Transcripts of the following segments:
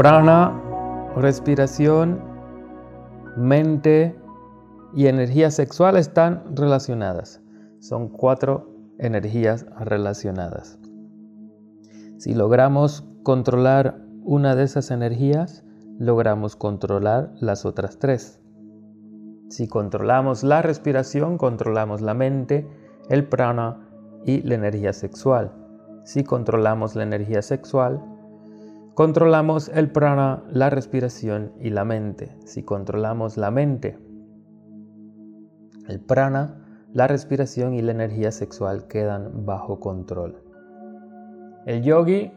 Prana, respiración, mente y energía sexual están relacionadas. Son cuatro energías relacionadas. Si logramos controlar una de esas energías, logramos controlar las otras tres. Si controlamos la respiración, controlamos la mente, el prana y la energía sexual. Si controlamos la energía sexual, controlamos el prana, la respiración y la mente. Si controlamos la mente, el prana, la respiración y la energía sexual quedan bajo control. El yogi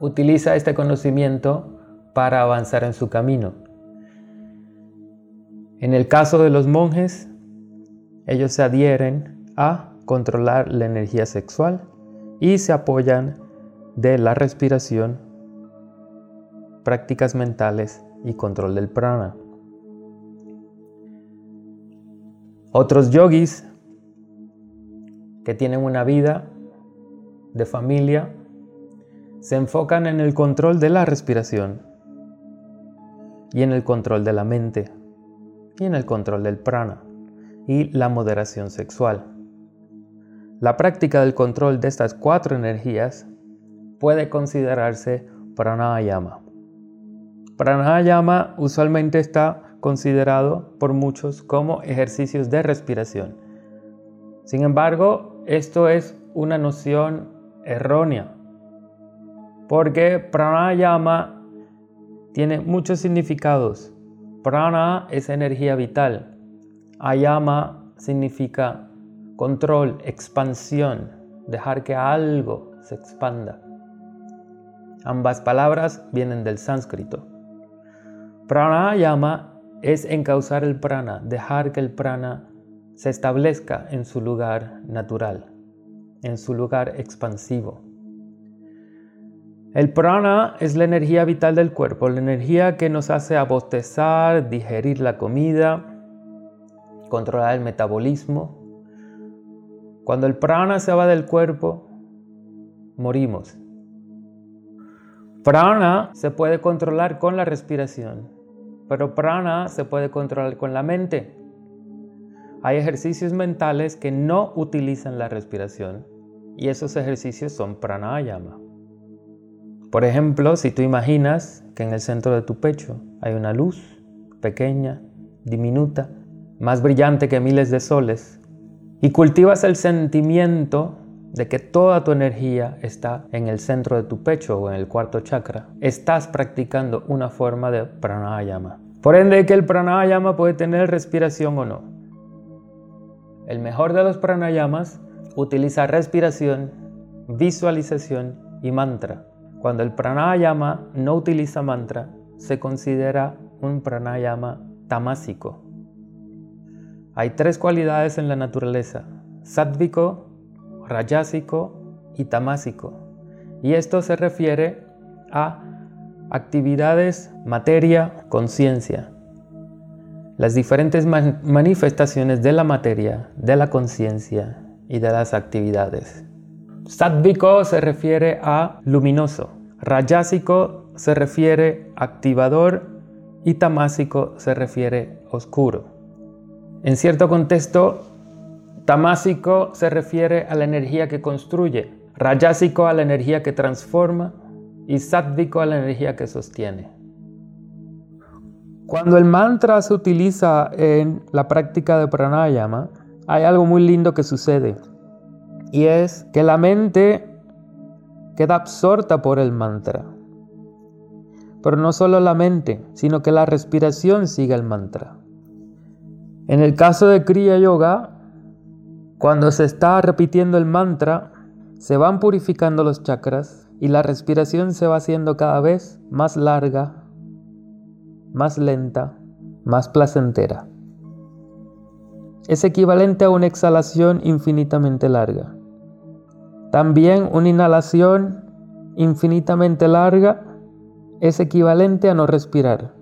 utiliza este conocimiento para avanzar en su camino. En el caso de los monjes, ellos se adhieren a controlar la energía sexual y se apoyan de la respiración, prácticas mentales y control del prana. Otros yogis que tienen una vida de familia se enfocan en el control de la respiración y en el control de la mente y en el control del prana y la moderación sexual. La práctica del control de estas cuatro energías puede considerarse pranayama. Pranayama usualmente está considerado por muchos como ejercicios de respiración. Sin embargo, esto es una noción errónea porque pranayama tiene muchos significados. Prana es energía vital. Ayama significa control, expansión, dejar que algo se expanda. Ambas palabras vienen del sánscrito. Pranayama es encauzar el prana, dejar que el prana se establezca en su lugar natural, en su lugar expansivo. El prana es la energía vital del cuerpo, la energía que nos hace abostezar, digerir la comida, controlar el metabolismo. Cuando el prana se va del cuerpo, morimos. Prana se puede controlar con la respiración, pero prana se puede controlar con la mente. Hay ejercicios mentales que no utilizan la respiración y esos ejercicios son pranayama. Por ejemplo, si tú imaginas que en el centro de tu pecho hay una luz pequeña, diminuta, más brillante que miles de soles, y cultivas el sentimiento de que toda tu energía está en el centro de tu pecho o en el cuarto chakra, estás practicando una forma de pranayama. Por ende, que el pranayama puede tener respiración o no. El mejor de los pranayamas utiliza respiración, visualización y mantra. Cuando el pranayama no utiliza mantra, se considera un pranayama tamásico. Hay tres cualidades en la naturaleza, sádvico, rayásico y tamásico. Y esto se refiere a actividades, materia, conciencia. Las diferentes manifestaciones de la materia, de la conciencia y de las actividades. Sádvico se refiere a luminoso, rayásico se refiere a activador y tamásico se refiere oscuro. En cierto contexto, tamásico se refiere a la energía que construye, rayásico a la energía que transforma y sádvico a la energía que sostiene. Cuando el mantra se utiliza en la práctica de pranayama, hay algo muy lindo que sucede. Y es que la mente queda absorta por el mantra. Pero no solo la mente, sino que la respiración sigue el mantra. En el caso de Kriya Yoga, cuando se está repitiendo el mantra, se van purificando los chakras y la respiración se va haciendo cada vez más larga, más lenta, más placentera. Es equivalente a una exhalación infinitamente larga. También una inhalación infinitamente larga es equivalente a no respirar.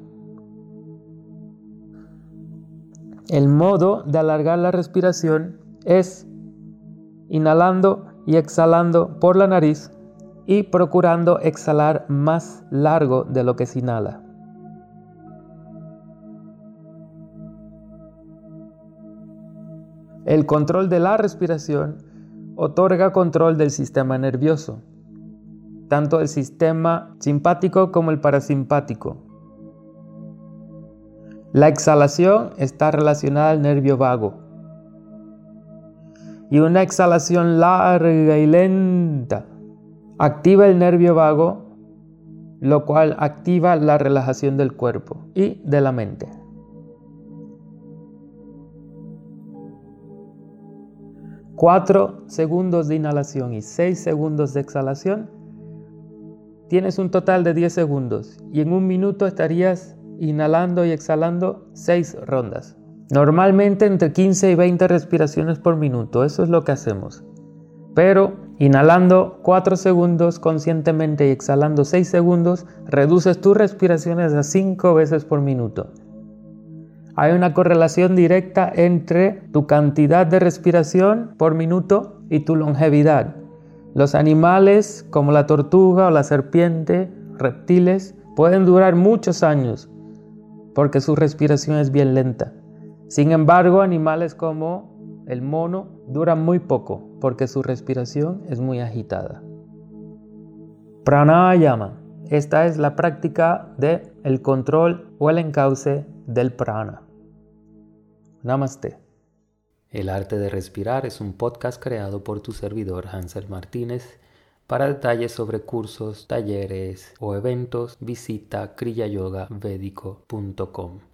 El modo de alargar la respiración es inhalando y exhalando por la nariz y procurando exhalar más largo de lo que se inhala. El control de la respiración otorga control del sistema nervioso, tanto el sistema simpático como el parasimpático. La exhalación está relacionada al nervio vago. Y una exhalación larga y lenta activa el nervio vago, lo cual activa la relajación del cuerpo y de la mente. Cuatro segundos de inhalación y seis segundos de exhalación, tienes un total de 10 segundos y en un minuto estarías inhalando y exhalando seis rondas. Normalmente entre 15 y 20 respiraciones por minuto, eso es lo que hacemos. Pero inhalando 4 segundos conscientemente y exhalando 6 segundos, reduces tus respiraciones a 5 veces por minuto hay una correlación directa entre tu cantidad de respiración por minuto y tu longevidad. Los animales como la tortuga o la serpiente, reptiles, pueden durar muchos años porque su respiración es bien lenta. Sin embargo, animales como el mono duran muy poco porque su respiración es muy agitada. Pranayama. Esta es la práctica de el control o el encauce del prana. Namaste. El arte de respirar es un podcast creado por tu servidor Hansel Martínez. Para detalles sobre cursos, talleres o eventos, visita kriyayogavedico.com.